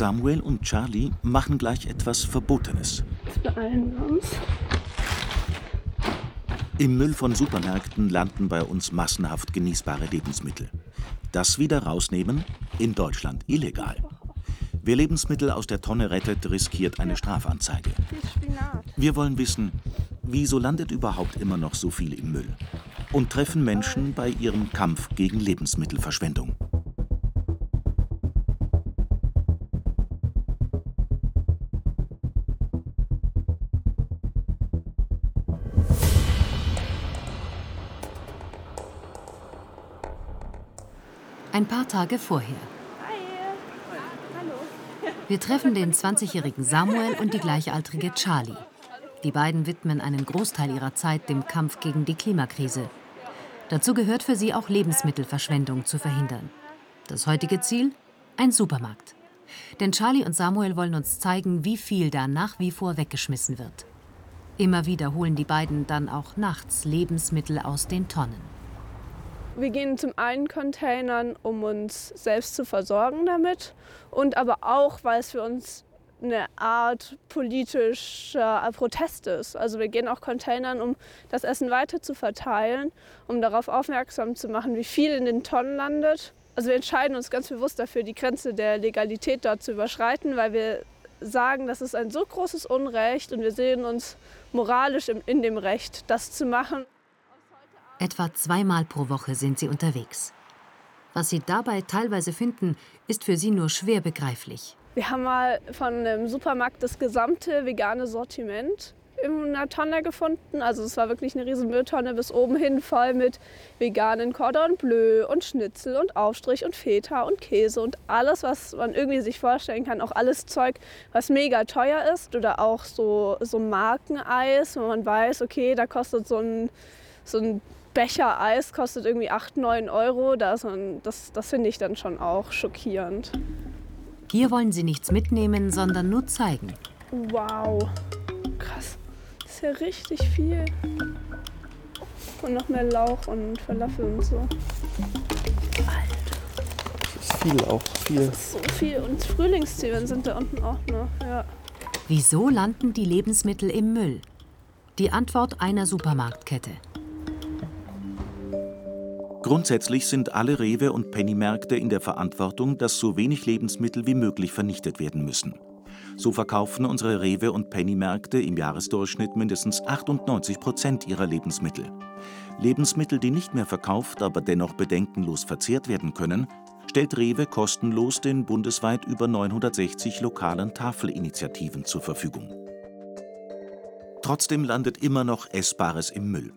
Samuel und Charlie machen gleich etwas Verbotenes. Beeilen wir uns. Im Müll von Supermärkten landen bei uns massenhaft genießbare Lebensmittel. Das wieder rausnehmen? In Deutschland illegal. Wer Lebensmittel aus der Tonne rettet, riskiert eine Strafanzeige. Wir wollen wissen, wieso landet überhaupt immer noch so viel im Müll? Und treffen Menschen bei ihrem Kampf gegen Lebensmittelverschwendung. Ein paar Tage vorher. Wir treffen den 20-jährigen Samuel und die gleichaltrige Charlie. Die beiden widmen einen Großteil ihrer Zeit dem Kampf gegen die Klimakrise. Dazu gehört für sie auch Lebensmittelverschwendung zu verhindern. Das heutige Ziel? Ein Supermarkt. Denn Charlie und Samuel wollen uns zeigen, wie viel da nach wie vor weggeschmissen wird. Immer wieder holen die beiden dann auch nachts Lebensmittel aus den Tonnen. Wir gehen zum einen Containern, um uns selbst zu versorgen damit und aber auch, weil es für uns eine Art politischer Protest ist. Also wir gehen auch Containern, um das Essen weiter zu verteilen, um darauf aufmerksam zu machen, wie viel in den Tonnen landet. Also wir entscheiden uns ganz bewusst dafür, die Grenze der Legalität dort zu überschreiten, weil wir sagen, das ist ein so großes Unrecht und wir sehen uns moralisch in dem Recht, das zu machen. Etwa zweimal pro Woche sind sie unterwegs. Was sie dabei teilweise finden, ist für sie nur schwer begreiflich. Wir haben mal von einem Supermarkt das gesamte vegane Sortiment in einer Tonne gefunden. Also es war wirklich eine riesen Mülltonne bis oben hin voll mit veganen Cordon Bleu und Schnitzel und Aufstrich und Feta und Käse und alles, was man irgendwie sich vorstellen kann. Auch alles Zeug, was mega teuer ist oder auch so, so Markeneis, wo man weiß, okay, da kostet so ein, so ein Becher Eis kostet irgendwie 8, 9 Euro. Das, das, das finde ich dann schon auch schockierend. Hier wollen sie nichts mitnehmen, sondern nur zeigen. Wow, krass. Das ist ja richtig viel. Und noch mehr Lauch und Falafel und so. Alter. Das ist viel auch, viel. Das ist so viel. Und Frühlingszwiebeln sind da unten auch noch, ja. Wieso landen die Lebensmittel im Müll? Die Antwort einer Supermarktkette. Grundsätzlich sind alle Rewe- und Pennymärkte in der Verantwortung, dass so wenig Lebensmittel wie möglich vernichtet werden müssen. So verkaufen unsere Rewe- und Pennymärkte im Jahresdurchschnitt mindestens 98 Prozent ihrer Lebensmittel. Lebensmittel, die nicht mehr verkauft, aber dennoch bedenkenlos verzehrt werden können, stellt Rewe kostenlos den bundesweit über 960 lokalen Tafelinitiativen zur Verfügung. Trotzdem landet immer noch Essbares im Müll.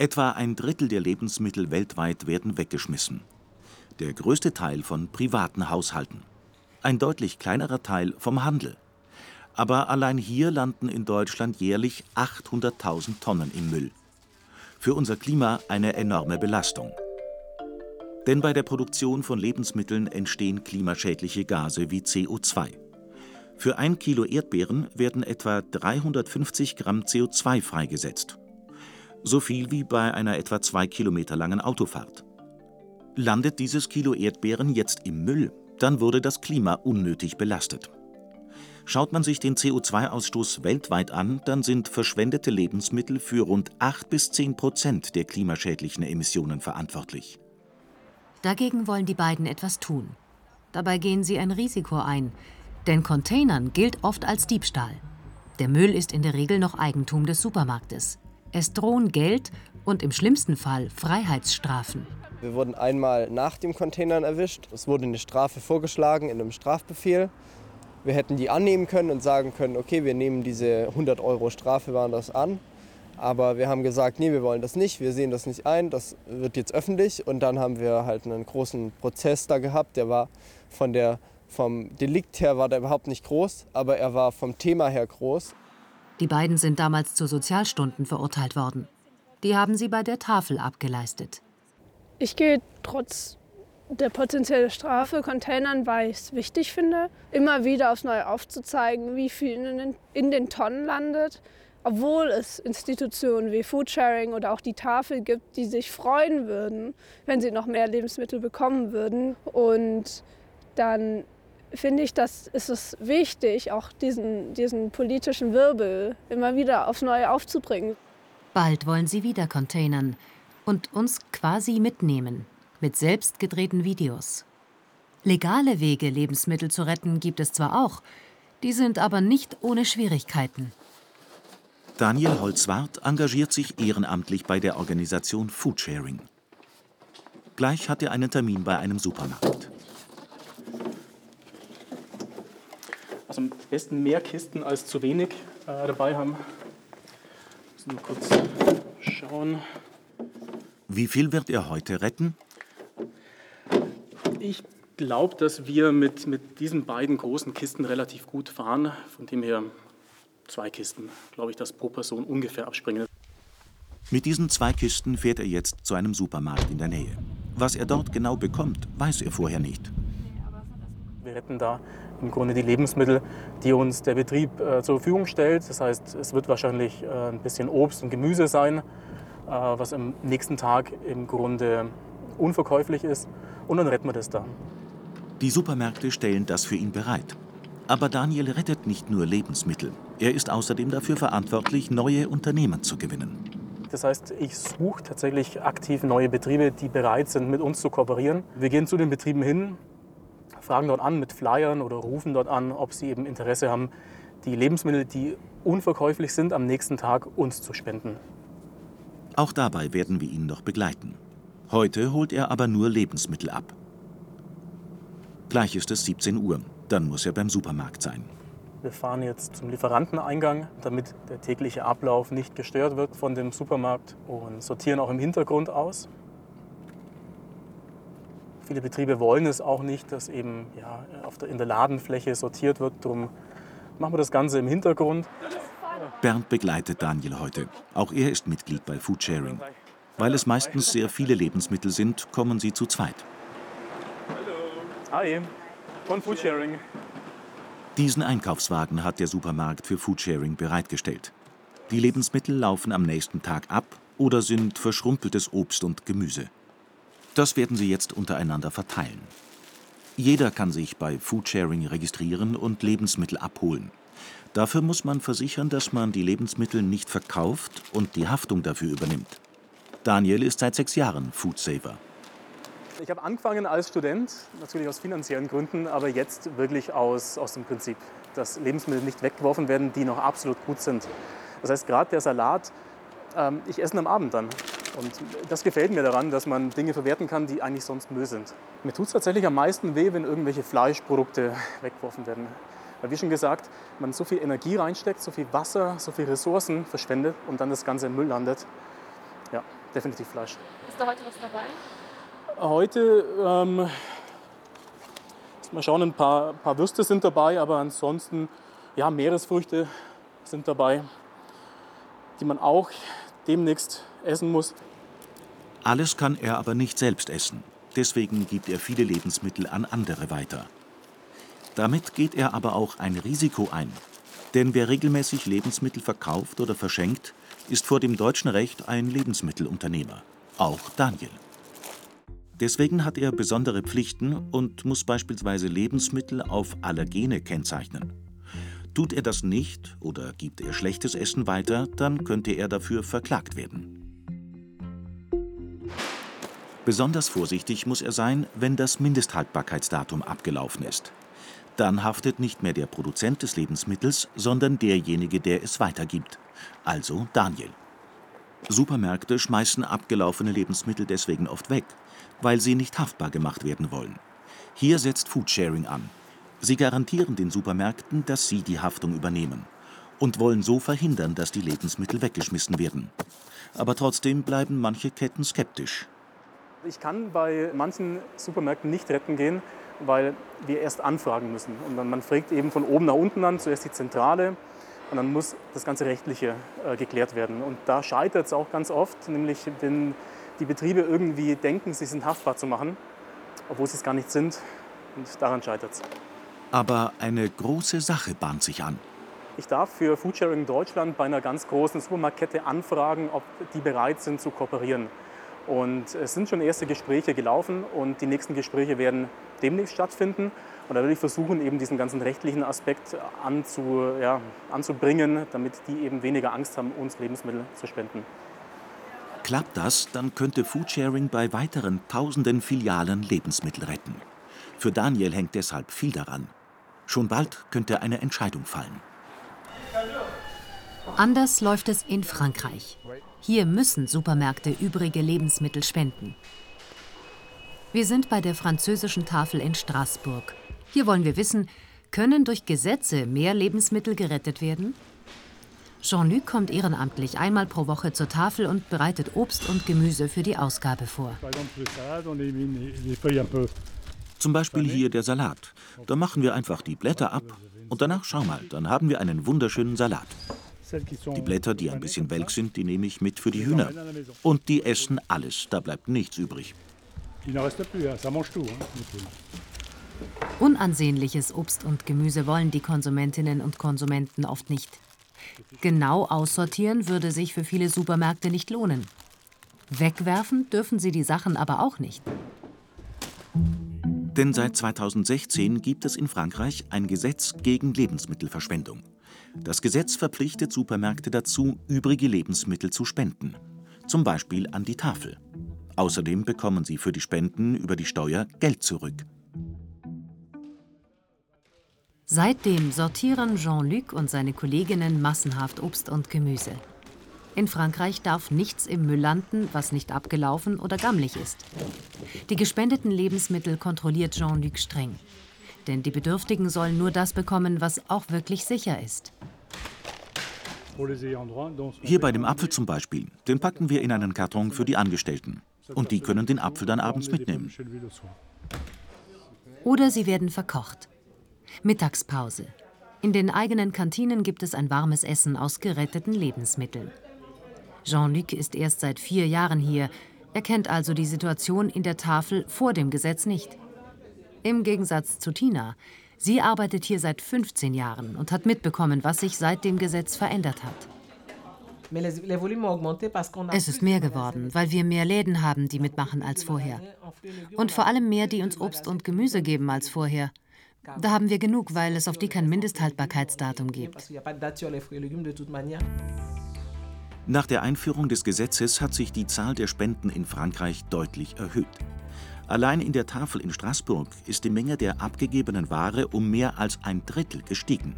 Etwa ein Drittel der Lebensmittel weltweit werden weggeschmissen. Der größte Teil von privaten Haushalten. Ein deutlich kleinerer Teil vom Handel. Aber allein hier landen in Deutschland jährlich 800.000 Tonnen im Müll. Für unser Klima eine enorme Belastung. Denn bei der Produktion von Lebensmitteln entstehen klimaschädliche Gase wie CO2. Für ein Kilo Erdbeeren werden etwa 350 Gramm CO2 freigesetzt so viel wie bei einer etwa zwei Kilometer langen Autofahrt. Landet dieses Kilo Erdbeeren jetzt im Müll, dann wurde das Klima unnötig belastet. Schaut man sich den CO2-Ausstoß weltweit an, dann sind verschwendete Lebensmittel für rund 8 bis 10 Prozent der klimaschädlichen Emissionen verantwortlich. Dagegen wollen die beiden etwas tun. Dabei gehen sie ein Risiko ein, denn Containern gilt oft als Diebstahl. Der Müll ist in der Regel noch Eigentum des Supermarktes. Es drohen Geld und im schlimmsten Fall Freiheitsstrafen. Wir wurden einmal nach dem Containern erwischt. Es wurde eine Strafe vorgeschlagen in einem Strafbefehl. Wir hätten die annehmen können und sagen können, okay, wir nehmen diese 100 Euro Strafe waren das an. Aber wir haben gesagt, nee, wir wollen das nicht, wir sehen das nicht ein, das wird jetzt öffentlich. Und dann haben wir halt einen großen Prozess da gehabt, der war von der, vom Delikt her war der überhaupt nicht groß, aber er war vom Thema her groß. Die beiden sind damals zu Sozialstunden verurteilt worden. Die haben sie bei der Tafel abgeleistet. Ich gehe trotz der potenziellen Strafe Containern, weil ich es wichtig finde, immer wieder aufs Neue aufzuzeigen, wie viel in den, in den Tonnen landet. Obwohl es Institutionen wie Foodsharing oder auch die Tafel gibt, die sich freuen würden, wenn sie noch mehr Lebensmittel bekommen würden. Und dann finde ich, dass ist es wichtig, auch diesen, diesen politischen Wirbel immer wieder aufs Neue aufzubringen. Bald wollen sie wieder containern und uns quasi mitnehmen mit selbst gedrehten Videos. Legale Wege, Lebensmittel zu retten, gibt es zwar auch, die sind aber nicht ohne Schwierigkeiten. Daniel Holzwart engagiert sich ehrenamtlich bei der Organisation Foodsharing. Gleich hat er einen Termin bei einem Supermarkt. Also am besten mehr Kisten als zu wenig äh, dabei haben. Müssen wir kurz schauen. Wie viel wird er heute retten? Ich glaube, dass wir mit, mit diesen beiden großen Kisten relativ gut fahren. Von dem her zwei Kisten, glaube ich, dass pro Person ungefähr abspringen. Mit diesen zwei Kisten fährt er jetzt zu einem Supermarkt in der Nähe. Was er dort genau bekommt, weiß er vorher nicht. Wir retten da im Grunde die Lebensmittel, die uns der Betrieb äh, zur Verfügung stellt. Das heißt, es wird wahrscheinlich äh, ein bisschen Obst und Gemüse sein, äh, was am nächsten Tag im Grunde unverkäuflich ist. Und dann retten wir das da. Die Supermärkte stellen das für ihn bereit. Aber Daniel rettet nicht nur Lebensmittel. Er ist außerdem dafür verantwortlich, neue Unternehmen zu gewinnen. Das heißt, ich suche tatsächlich aktiv neue Betriebe, die bereit sind, mit uns zu kooperieren. Wir gehen zu den Betrieben hin, fragen dort an mit Flyern oder rufen dort an, ob sie eben Interesse haben, die Lebensmittel, die unverkäuflich sind, am nächsten Tag uns zu spenden. Auch dabei werden wir ihn noch begleiten. Heute holt er aber nur Lebensmittel ab. Gleich ist es 17 Uhr, dann muss er beim Supermarkt sein. Wir fahren jetzt zum Lieferanteneingang, damit der tägliche Ablauf nicht gestört wird von dem Supermarkt und sortieren auch im Hintergrund aus. Viele Betriebe wollen es auch nicht, dass eben ja, auf der, in der Ladenfläche sortiert wird. Darum machen wir das Ganze im Hintergrund. Bernd begleitet Daniel heute. Auch er ist Mitglied bei Foodsharing. Weil es meistens sehr viele Lebensmittel sind, kommen sie zu zweit. Hi, von Foodsharing. Diesen Einkaufswagen hat der Supermarkt für Foodsharing bereitgestellt. Die Lebensmittel laufen am nächsten Tag ab oder sind verschrumpeltes Obst und Gemüse. Das werden sie jetzt untereinander verteilen. Jeder kann sich bei Foodsharing registrieren und Lebensmittel abholen. Dafür muss man versichern, dass man die Lebensmittel nicht verkauft und die Haftung dafür übernimmt. Daniel ist seit sechs Jahren Foodsaver. Ich habe angefangen als Student, natürlich aus finanziellen Gründen, aber jetzt wirklich aus, aus dem Prinzip, dass Lebensmittel nicht weggeworfen werden, die noch absolut gut sind. Das heißt, gerade der Salat, ähm, ich esse ihn am Abend dann. Und das gefällt mir daran, dass man Dinge verwerten kann, die eigentlich sonst Müll sind. Mir tut es tatsächlich am meisten weh, wenn irgendwelche Fleischprodukte weggeworfen werden. Weil, wie schon gesagt, man so viel Energie reinsteckt, so viel Wasser, so viel Ressourcen verschwendet und dann das Ganze im Müll landet. Ja, definitiv Fleisch. Ist da heute was dabei? Heute, ähm, mal schauen, ein paar, paar Würste sind dabei, aber ansonsten, ja, Meeresfrüchte sind dabei, die man auch demnächst essen muss. Alles kann er aber nicht selbst essen. Deswegen gibt er viele Lebensmittel an andere weiter. Damit geht er aber auch ein Risiko ein. Denn wer regelmäßig Lebensmittel verkauft oder verschenkt, ist vor dem deutschen Recht ein Lebensmittelunternehmer. Auch Daniel. Deswegen hat er besondere Pflichten und muss beispielsweise Lebensmittel auf Allergene kennzeichnen. Tut er das nicht oder gibt er schlechtes Essen weiter, dann könnte er dafür verklagt werden. Besonders vorsichtig muss er sein, wenn das Mindesthaltbarkeitsdatum abgelaufen ist. Dann haftet nicht mehr der Produzent des Lebensmittels, sondern derjenige, der es weitergibt, also Daniel. Supermärkte schmeißen abgelaufene Lebensmittel deswegen oft weg, weil sie nicht haftbar gemacht werden wollen. Hier setzt Foodsharing an. Sie garantieren den Supermärkten, dass sie die Haftung übernehmen und wollen so verhindern, dass die Lebensmittel weggeschmissen werden. Aber trotzdem bleiben manche Ketten skeptisch. Ich kann bei manchen Supermärkten nicht retten gehen, weil wir erst anfragen müssen. Und dann, man fragt eben von oben nach unten an, zuerst die Zentrale und dann muss das ganze Rechtliche äh, geklärt werden. Und da scheitert es auch ganz oft, nämlich wenn die Betriebe irgendwie denken, sie sind haftbar zu machen, obwohl sie es gar nicht sind. Und daran scheitert es. Aber eine große Sache bahnt sich an. Ich darf für Foodsharing Deutschland bei einer ganz großen Supermarktkette anfragen, ob die bereit sind zu kooperieren. Und es sind schon erste Gespräche gelaufen und die nächsten Gespräche werden demnächst stattfinden. Und da will ich versuchen, eben diesen ganzen rechtlichen Aspekt anzu, ja, anzubringen, damit die eben weniger Angst haben, uns Lebensmittel zu spenden. Klappt das, dann könnte Foodsharing bei weiteren tausenden Filialen Lebensmittel retten. Für Daniel hängt deshalb viel daran. Schon bald könnte eine Entscheidung fallen. Anders läuft es in Frankreich. Hier müssen Supermärkte übrige Lebensmittel spenden. Wir sind bei der französischen Tafel in Straßburg. Hier wollen wir wissen, können durch Gesetze mehr Lebensmittel gerettet werden? Jean-Luc kommt ehrenamtlich einmal pro Woche zur Tafel und bereitet Obst und Gemüse für die Ausgabe vor. Zum Beispiel hier der Salat. Da machen wir einfach die Blätter ab und danach, schau mal, dann haben wir einen wunderschönen Salat. Die Blätter, die ein bisschen welk sind, die nehme ich mit für die Hühner. Und die essen alles, da bleibt nichts übrig. Unansehnliches Obst und Gemüse wollen die Konsumentinnen und Konsumenten oft nicht. Genau aussortieren würde sich für viele Supermärkte nicht lohnen. Wegwerfen dürfen sie die Sachen aber auch nicht. Denn seit 2016 gibt es in Frankreich ein Gesetz gegen Lebensmittelverschwendung. Das Gesetz verpflichtet Supermärkte dazu, übrige Lebensmittel zu spenden. Zum Beispiel an die Tafel. Außerdem bekommen sie für die Spenden über die Steuer Geld zurück. Seitdem sortieren Jean-Luc und seine Kolleginnen massenhaft Obst und Gemüse. In Frankreich darf nichts im Müll landen, was nicht abgelaufen oder gammelig ist. Die gespendeten Lebensmittel kontrolliert Jean-Luc streng. Denn die Bedürftigen sollen nur das bekommen, was auch wirklich sicher ist. Hier bei dem Apfel zum Beispiel. Den packen wir in einen Karton für die Angestellten. Und die können den Apfel dann abends mitnehmen. Oder sie werden verkocht. Mittagspause. In den eigenen Kantinen gibt es ein warmes Essen aus geretteten Lebensmitteln. Jean-Luc ist erst seit vier Jahren hier. Er kennt also die Situation in der Tafel vor dem Gesetz nicht. Im Gegensatz zu Tina. Sie arbeitet hier seit 15 Jahren und hat mitbekommen, was sich seit dem Gesetz verändert hat. Es ist mehr geworden, weil wir mehr Läden haben, die mitmachen als vorher. Und vor allem mehr, die uns Obst und Gemüse geben als vorher. Da haben wir genug, weil es auf die kein Mindesthaltbarkeitsdatum gibt. Nach der Einführung des Gesetzes hat sich die Zahl der Spenden in Frankreich deutlich erhöht. Allein in der Tafel in Straßburg ist die Menge der abgegebenen Ware um mehr als ein Drittel gestiegen.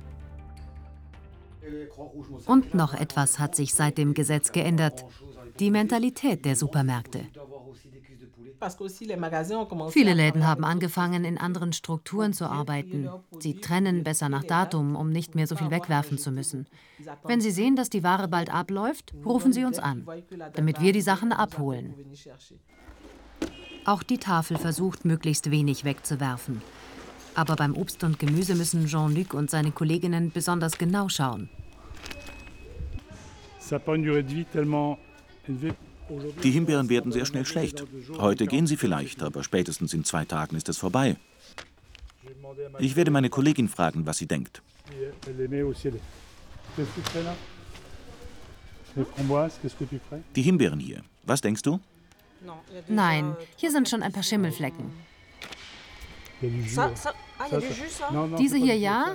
Und noch etwas hat sich seit dem Gesetz geändert. Die Mentalität der Supermärkte. Viele Läden haben angefangen, in anderen Strukturen zu arbeiten. Sie trennen besser nach Datum, um nicht mehr so viel wegwerfen zu müssen. Wenn sie sehen, dass die Ware bald abläuft, rufen sie uns an, damit wir die Sachen abholen. Auch die Tafel versucht, möglichst wenig wegzuwerfen. Aber beim Obst und Gemüse müssen Jean-Luc und seine Kolleginnen besonders genau schauen. Die Himbeeren werden sehr schnell schlecht. Heute gehen sie vielleicht, aber spätestens in zwei Tagen ist es vorbei. Ich werde meine Kollegin fragen, was sie denkt. Die Himbeeren hier. Was denkst du? Nein, hier sind schon ein paar Schimmelflecken. Diese hier ja,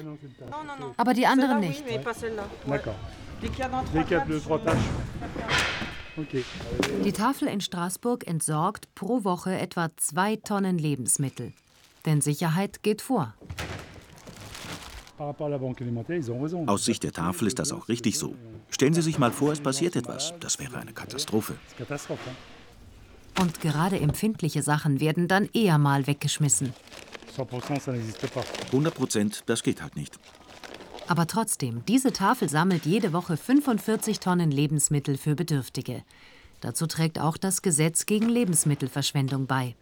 aber die anderen nicht. Die Tafel in Straßburg entsorgt pro Woche etwa zwei Tonnen Lebensmittel. Denn Sicherheit geht vor. Aus Sicht der Tafel ist das auch richtig so. Stellen Sie sich mal vor, es passiert etwas. Das wäre eine Katastrophe. Und gerade empfindliche Sachen werden dann eher mal weggeschmissen. 100 Prozent, das geht halt nicht. Aber trotzdem, diese Tafel sammelt jede Woche 45 Tonnen Lebensmittel für Bedürftige. Dazu trägt auch das Gesetz gegen Lebensmittelverschwendung bei.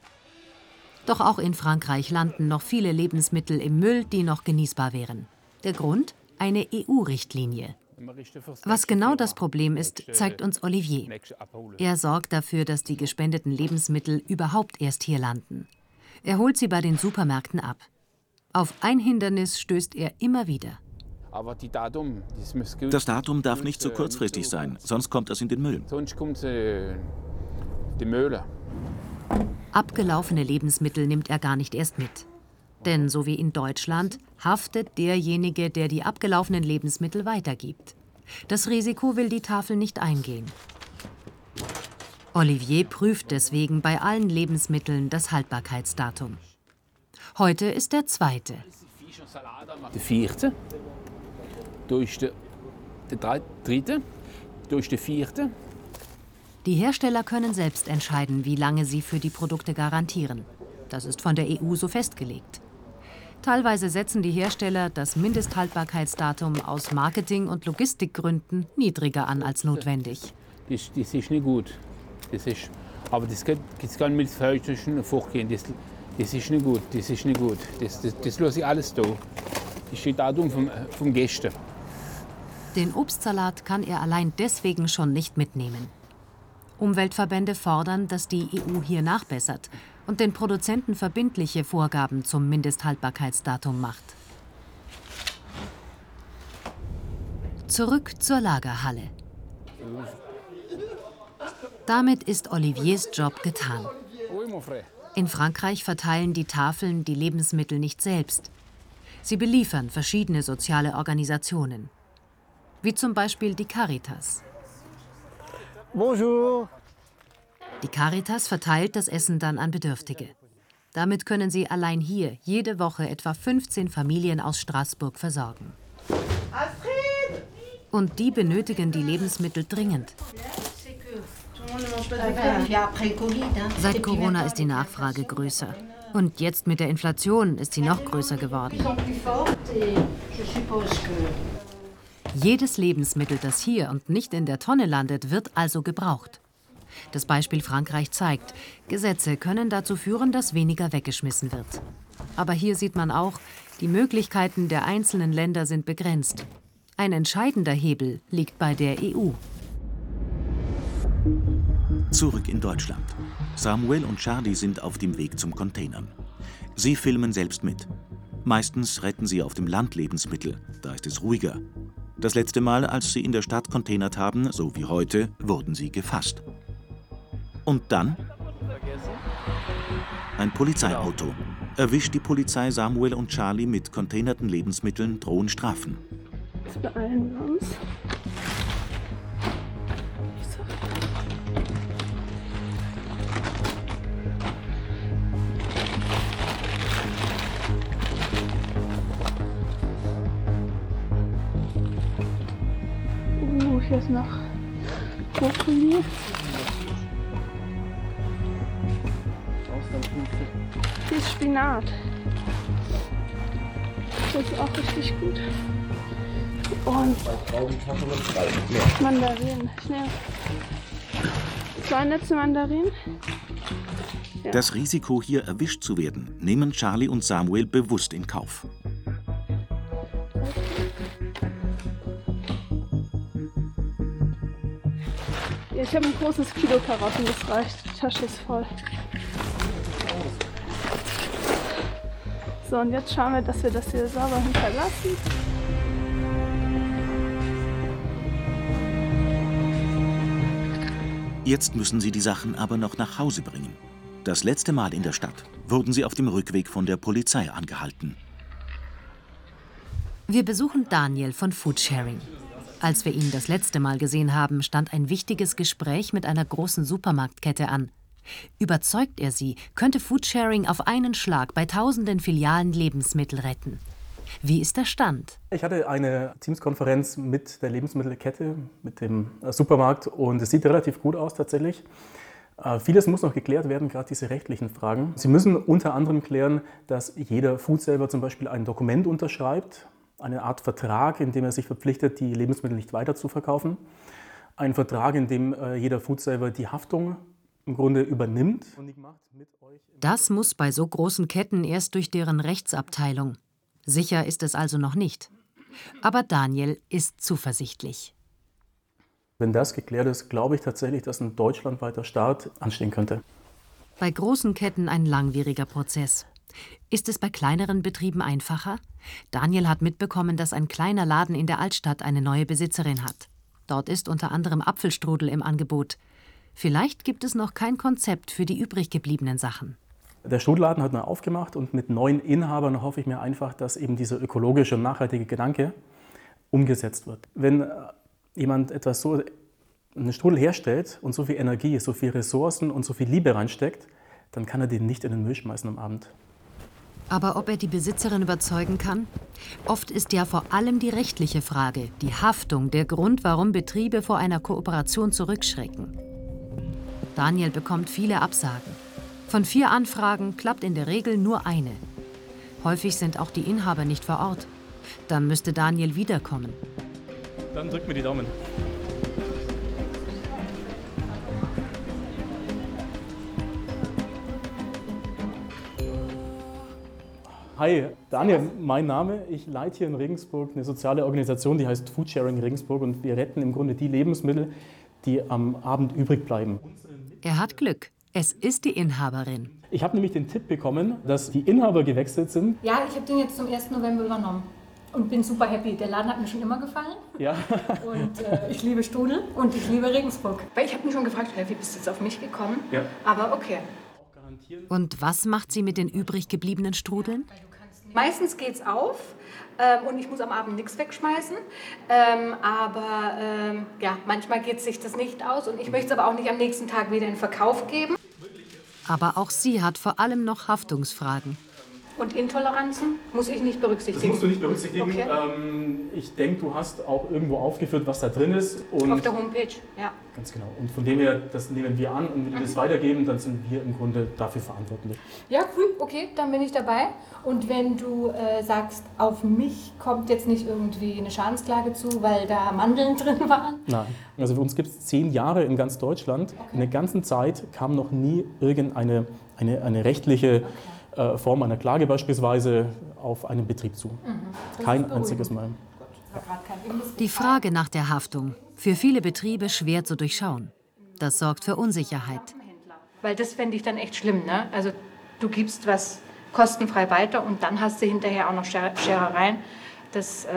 Doch auch in Frankreich landen noch viele Lebensmittel im Müll, die noch genießbar wären. Der Grund? Eine EU-Richtlinie. Was genau das Problem ist, zeigt uns Olivier. Er sorgt dafür, dass die gespendeten Lebensmittel überhaupt erst hier landen. Er holt sie bei den Supermärkten ab. Auf ein Hindernis stößt er immer wieder. Das Datum darf nicht zu kurzfristig sein, sonst kommt es in den Müll. die Mühle. Abgelaufene Lebensmittel nimmt er gar nicht erst mit. Denn so wie in Deutschland haftet derjenige, der die abgelaufenen Lebensmittel weitergibt. Das Risiko will die Tafel nicht eingehen. Olivier prüft deswegen bei allen Lebensmitteln das Haltbarkeitsdatum. Heute ist der zweite. Der vierte. Ist der, der dritte. Da ist der vierte. Die Hersteller können selbst entscheiden, wie lange sie für die Produkte garantieren. Das ist von der EU so festgelegt. Teilweise setzen die Hersteller das Mindesthaltbarkeitsdatum aus Marketing- und Logistikgründen niedriger an als notwendig. Das, das ist nicht gut. Das ist, aber das kann, das kann mit Feuchten fortgehen. Das, das ist nicht gut. Das ist nicht gut. Das, das, das lasse ich alles da. Das steht Datum vom, vom Gäste. Den Obstsalat kann er allein deswegen schon nicht mitnehmen. Umweltverbände fordern, dass die EU hier nachbessert und den Produzenten verbindliche Vorgaben zum Mindesthaltbarkeitsdatum macht. Zurück zur Lagerhalle. Damit ist Oliviers Job getan. In Frankreich verteilen die Tafeln die Lebensmittel nicht selbst. Sie beliefern verschiedene soziale Organisationen, wie zum Beispiel die Caritas. Bonjour. Die Caritas verteilt das Essen dann an Bedürftige. Damit können sie allein hier jede Woche etwa 15 Familien aus Straßburg versorgen. Und die benötigen die Lebensmittel dringend. Seit Corona ist die Nachfrage größer. Und jetzt mit der Inflation ist sie noch größer geworden. Jedes Lebensmittel, das hier und nicht in der Tonne landet, wird also gebraucht. Das Beispiel Frankreich zeigt, Gesetze können dazu führen, dass weniger weggeschmissen wird. Aber hier sieht man auch, die Möglichkeiten der einzelnen Länder sind begrenzt. Ein entscheidender Hebel liegt bei der EU. Zurück in Deutschland. Samuel und Charlie sind auf dem Weg zum Containern. Sie filmen selbst mit. Meistens retten sie auf dem Land Lebensmittel, da ist es ruhiger. Das letzte Mal, als sie in der Stadt containert haben, so wie heute, wurden sie gefasst. Und dann? Ein Polizeiauto. Erwischt die Polizei Samuel und Charlie mit containerten Lebensmitteln, drohen Strafen. Jetzt beeilen wir uns. Ist noch Brokkoli. Hier ist Spinat. Das ist auch richtig gut. Und Mandarinen. Ich nehme zwei Netze Mandarinen. Das Risiko, hier erwischt zu werden, nehmen Charlie und Samuel bewusst in Kauf. Ich habe ein großes Kilo Karotten, das reicht. Die Tasche ist voll. So, und jetzt schauen wir, dass wir das hier sauber hinterlassen. Jetzt müssen sie die Sachen aber noch nach Hause bringen. Das letzte Mal in der Stadt wurden sie auf dem Rückweg von der Polizei angehalten. Wir besuchen Daniel von Foodsharing. Als wir ihn das letzte Mal gesehen haben, stand ein wichtiges Gespräch mit einer großen Supermarktkette an. Überzeugt er sie, könnte Foodsharing auf einen Schlag bei tausenden Filialen Lebensmittel retten. Wie ist der Stand? Ich hatte eine Teamskonferenz mit der Lebensmittelkette, mit dem Supermarkt und es sieht relativ gut aus tatsächlich. Äh, Vieles muss noch geklärt werden, gerade diese rechtlichen Fragen. Sie müssen unter anderem klären, dass jeder Foodsaver zum Beispiel ein Dokument unterschreibt, eine Art Vertrag, in dem er sich verpflichtet, die Lebensmittel nicht weiter zu verkaufen. Ein Vertrag, in dem äh, jeder Foodsaver die Haftung im Grunde übernimmt. Das muss bei so großen Ketten erst durch deren Rechtsabteilung. Sicher ist es also noch nicht. Aber Daniel ist zuversichtlich. Wenn das geklärt ist, glaube ich tatsächlich, dass ein deutschlandweiter Start anstehen könnte. Bei großen Ketten ein langwieriger Prozess. Ist es bei kleineren Betrieben einfacher? Daniel hat mitbekommen, dass ein kleiner Laden in der Altstadt eine neue Besitzerin hat. Dort ist unter anderem Apfelstrudel im Angebot. Vielleicht gibt es noch kein Konzept für die übrig gebliebenen Sachen. Der Strudeladen hat neu aufgemacht und mit neuen Inhabern hoffe ich mir einfach, dass eben dieser ökologische und nachhaltige Gedanke umgesetzt wird. Wenn äh, jemand etwas so, einen Strudel herstellt und so viel Energie, so viel Ressourcen und so viel Liebe reinsteckt, dann kann er den nicht in den Müll schmeißen am Abend. Aber ob er die Besitzerin überzeugen kann? Oft ist ja vor allem die rechtliche Frage, die Haftung, der Grund, warum Betriebe vor einer Kooperation zurückschrecken. Daniel bekommt viele Absagen. Von vier Anfragen klappt in der Regel nur eine. Häufig sind auch die Inhaber nicht vor Ort. Dann müsste Daniel wiederkommen. Dann drück mir die Daumen. Hi, Daniel, mein Name. Ich leite hier in Regensburg eine soziale Organisation, die heißt Foodsharing Regensburg und wir retten im Grunde die Lebensmittel, die am Abend übrig bleiben. Er hat Glück. Es ist die Inhaberin. Ich habe nämlich den Tipp bekommen, dass die Inhaber gewechselt sind. Ja, ich habe den jetzt zum 1. November übernommen und bin super happy. Der Laden hat mir schon immer gefallen. Ja. Und äh, ich liebe Strudel und ich liebe Regensburg. Weil ich habe mich schon gefragt, wie bist du jetzt auf mich gekommen? Ja. Aber okay. Und was macht sie mit den übrig gebliebenen Strudeln? Meistens geht's auf ähm, und ich muss am Abend nichts wegschmeißen. Ähm, aber ähm, ja, manchmal geht sich das nicht aus und ich möchte es aber auch nicht am nächsten Tag wieder in Verkauf geben. Aber auch sie hat vor allem noch Haftungsfragen. Und Intoleranzen muss ich nicht berücksichtigen. Das musst du nicht berücksichtigen. Okay. Ähm, ich denke, du hast auch irgendwo aufgeführt, was da drin ist. Und Auf der Homepage, ja. Ganz genau. Und von dem her, das nehmen wir an und wenn wir das weitergeben, dann sind wir im Grunde dafür verantwortlich. Ja, cool, okay, dann bin ich dabei. Und wenn du äh, sagst, auf mich kommt jetzt nicht irgendwie eine Schadensklage zu, weil da Mandeln drin waren. Nein. Also für uns gibt es zehn Jahre in ganz Deutschland. In der ganzen Zeit kam noch nie irgendeine eine, eine rechtliche äh, Form einer Klage beispielsweise auf einen Betrieb zu. Kein einziges Mal. Die Frage nach der Haftung. Für viele Betriebe schwer zu durchschauen. Das sorgt für Unsicherheit. Weil das fände ich dann echt schlimm. Ne? Also du gibst was kostenfrei weiter und dann hast du hinterher auch noch Scher- Scherereien. Das, äh,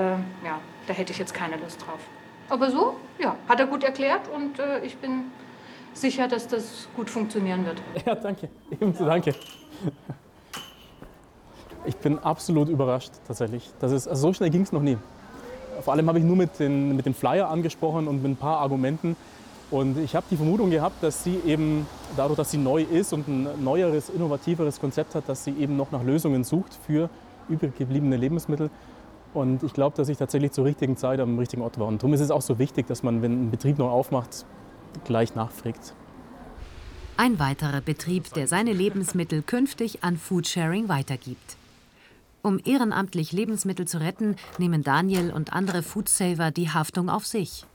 ja, da hätte ich jetzt keine Lust drauf. Aber so, ja, hat er gut erklärt und äh, ich bin sicher, dass das gut funktionieren wird. Ja, danke. Ebenso, danke. Ich bin absolut überrascht, tatsächlich. Das ist, also so schnell ging es noch nie. Vor allem habe ich nur mit, den, mit dem Flyer angesprochen und mit ein paar Argumenten. Und ich habe die Vermutung gehabt, dass sie eben, dadurch, dass sie neu ist und ein neueres, innovativeres Konzept hat, dass sie eben noch nach Lösungen sucht für übrig gebliebene Lebensmittel. Und ich glaube, dass ich tatsächlich zur richtigen Zeit am richtigen Ort war. Und darum ist es auch so wichtig, dass man, wenn ein Betrieb neu aufmacht, gleich nachfragt. Ein weiterer Betrieb, der seine Lebensmittel künftig an Foodsharing weitergibt. Um ehrenamtlich Lebensmittel zu retten, nehmen Daniel und andere Foodsaver die Haftung auf sich.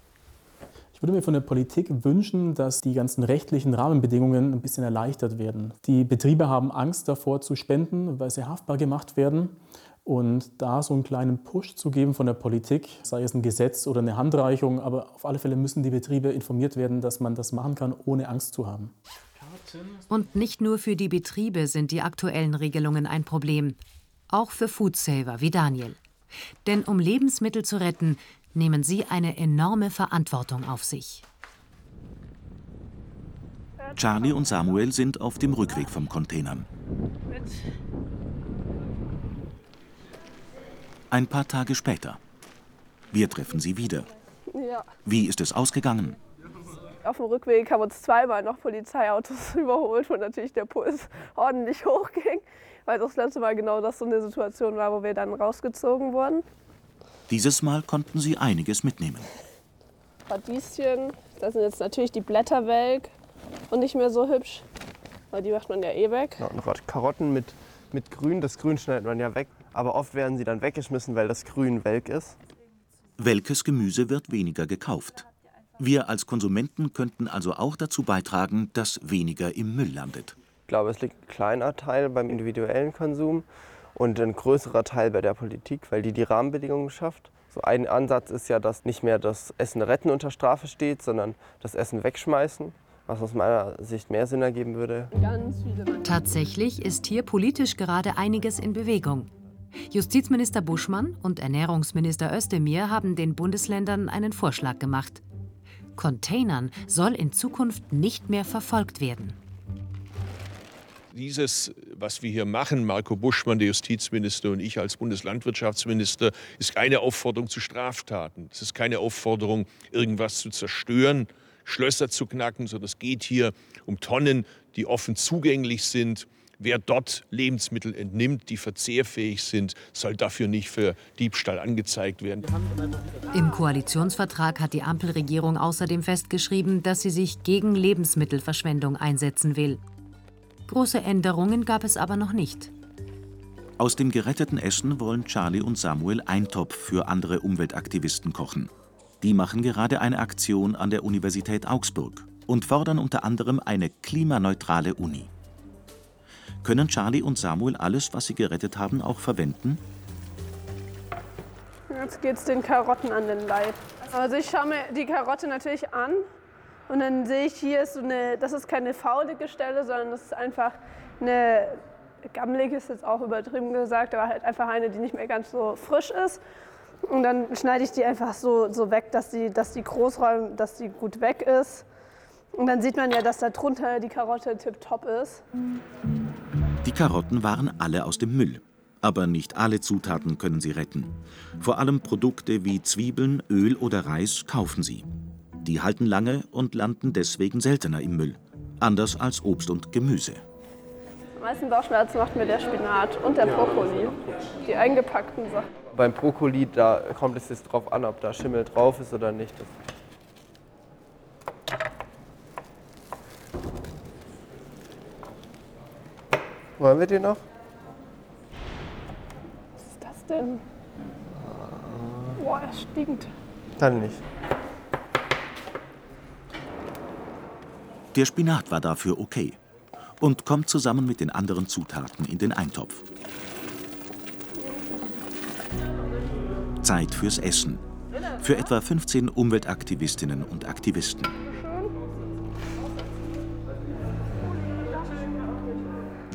Ich würde mir von der Politik wünschen, dass die ganzen rechtlichen Rahmenbedingungen ein bisschen erleichtert werden. Die Betriebe haben Angst davor zu spenden, weil sie haftbar gemacht werden. Und da so einen kleinen Push zu geben von der Politik, sei es ein Gesetz oder eine Handreichung, aber auf alle Fälle müssen die Betriebe informiert werden, dass man das machen kann, ohne Angst zu haben. Und nicht nur für die Betriebe sind die aktuellen Regelungen ein Problem, auch für Foodsaver wie Daniel. Denn um Lebensmittel zu retten, nehmen sie eine enorme Verantwortung auf sich. Charlie und Samuel sind auf dem Rückweg vom Containern. Ein paar Tage später. Wir treffen sie wieder. Ja. Wie ist es ausgegangen? Auf dem Rückweg haben uns zweimal noch Polizeiautos überholt, wo natürlich der Puls ordentlich hochging, weil das letzte Mal genau das so eine Situation war, wo wir dann rausgezogen wurden. Dieses Mal konnten sie einiges mitnehmen. Radieschen, da sind jetzt natürlich die Blätter weg und nicht mehr so hübsch, weil die macht man ja eh weg. Ja, und Rot- Karotten mit, mit Grün, das Grün schneidet man ja weg. Aber oft werden sie dann weggeschmissen, weil das Grün welk ist. Welkes Gemüse wird weniger gekauft. Wir als Konsumenten könnten also auch dazu beitragen, dass weniger im Müll landet. Ich glaube, es liegt ein kleiner Teil beim individuellen Konsum und ein größerer Teil bei der Politik, weil die die Rahmenbedingungen schafft. So ein Ansatz ist ja, dass nicht mehr das Essen retten unter Strafe steht, sondern das Essen wegschmeißen, was aus meiner Sicht mehr Sinn ergeben würde. Tatsächlich ist hier politisch gerade einiges in Bewegung. Justizminister Buschmann und Ernährungsminister Özdemir haben den Bundesländern einen Vorschlag gemacht. Containern soll in Zukunft nicht mehr verfolgt werden. Dieses, was wir hier machen, Marco Buschmann, der Justizminister und ich als Bundeslandwirtschaftsminister, ist keine Aufforderung zu Straftaten. Es ist keine Aufforderung, irgendwas zu zerstören, Schlösser zu knacken, sondern es geht hier um Tonnen, die offen zugänglich sind. Wer dort Lebensmittel entnimmt, die verzehrfähig sind, soll dafür nicht für Diebstahl angezeigt werden. Im Koalitionsvertrag hat die Ampelregierung außerdem festgeschrieben, dass sie sich gegen Lebensmittelverschwendung einsetzen will. Große Änderungen gab es aber noch nicht. Aus dem geretteten Essen wollen Charlie und Samuel Eintopf für andere Umweltaktivisten kochen. Die machen gerade eine Aktion an der Universität Augsburg und fordern unter anderem eine klimaneutrale Uni. Können Charlie und Samuel alles, was sie gerettet haben, auch verwenden? Jetzt geht's den Karotten an den Leib. Also ich schaue mir die Karotte natürlich an und dann sehe ich hier so eine, das ist keine faulige Stelle, sondern das ist einfach eine gammelig ist jetzt auch übertrieben gesagt, aber halt einfach eine, die nicht mehr ganz so frisch ist. Und dann schneide ich die einfach so, so weg, dass die, dass die Großräume, dass die gut weg ist. Und dann sieht man ja, dass da drunter die Karotte tipptopp ist. Die Karotten waren alle aus dem Müll. Aber nicht alle Zutaten können sie retten. Vor allem Produkte wie Zwiebeln, Öl oder Reis kaufen sie. Die halten lange und landen deswegen seltener im Müll. Anders als Obst und Gemüse. Am meisten Bauchschmerzen macht mir der Spinat und der Brokkoli. Die eingepackten Sachen. Beim Brokkoli, da kommt es jetzt drauf an, ob da Schimmel drauf ist oder nicht. Wollen wir den noch? Was ist das denn? Boah, er stinkt. Dann nicht. Der Spinat war dafür okay und kommt zusammen mit den anderen Zutaten in den Eintopf. Zeit fürs Essen. Für etwa 15 Umweltaktivistinnen und Aktivisten.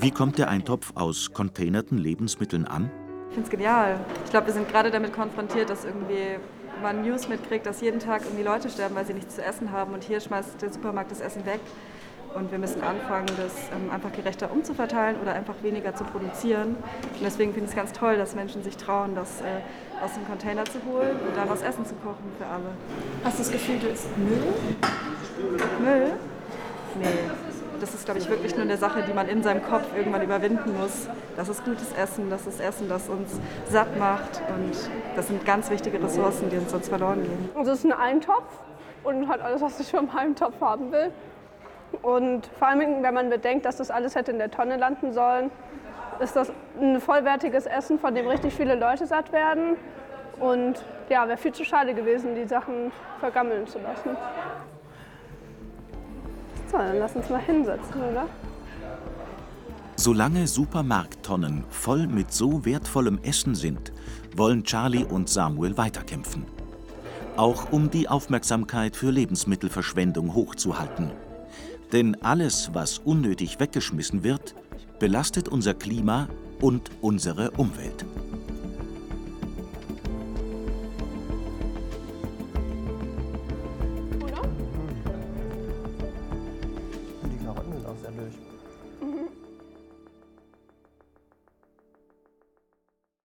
Wie kommt der Eintopf aus containerten Lebensmitteln an? Ich finde es genial. Ich glaube, wir sind gerade damit konfrontiert, dass irgendwie man News mitkriegt, dass jeden Tag irgendwie Leute sterben, weil sie nichts zu essen haben. Und hier schmeißt der Supermarkt das Essen weg. Und wir müssen anfangen, das ähm, einfach gerechter umzuverteilen oder einfach weniger zu produzieren. Und deswegen finde ich es ganz toll, dass Menschen sich trauen, das äh, aus dem Container zu holen und daraus Essen zu kochen für alle. Hast du das Gefühl, du isst Müll? Müll? Nee. Das ist, glaube ich, wirklich nur eine Sache, die man in seinem Kopf irgendwann überwinden muss. Das ist gutes Essen, das ist Essen, das uns satt macht. Und das sind ganz wichtige Ressourcen, die uns sonst verloren gehen. Also es ist ein Eintopf und hat alles, was ich vom Eintopf haben will. Und vor allem, wenn man bedenkt, dass das alles hätte in der Tonne landen sollen, ist das ein vollwertiges Essen, von dem richtig viele Leute satt werden. Und ja, wäre viel zu schade gewesen, die Sachen vergammeln zu lassen. So, dann lass uns mal hinsetzen, oder? Solange Supermarkttonnen voll mit so wertvollem Essen sind, wollen Charlie und Samuel weiterkämpfen. Auch um die Aufmerksamkeit für Lebensmittelverschwendung hochzuhalten. Denn alles, was unnötig weggeschmissen wird, belastet unser Klima und unsere Umwelt.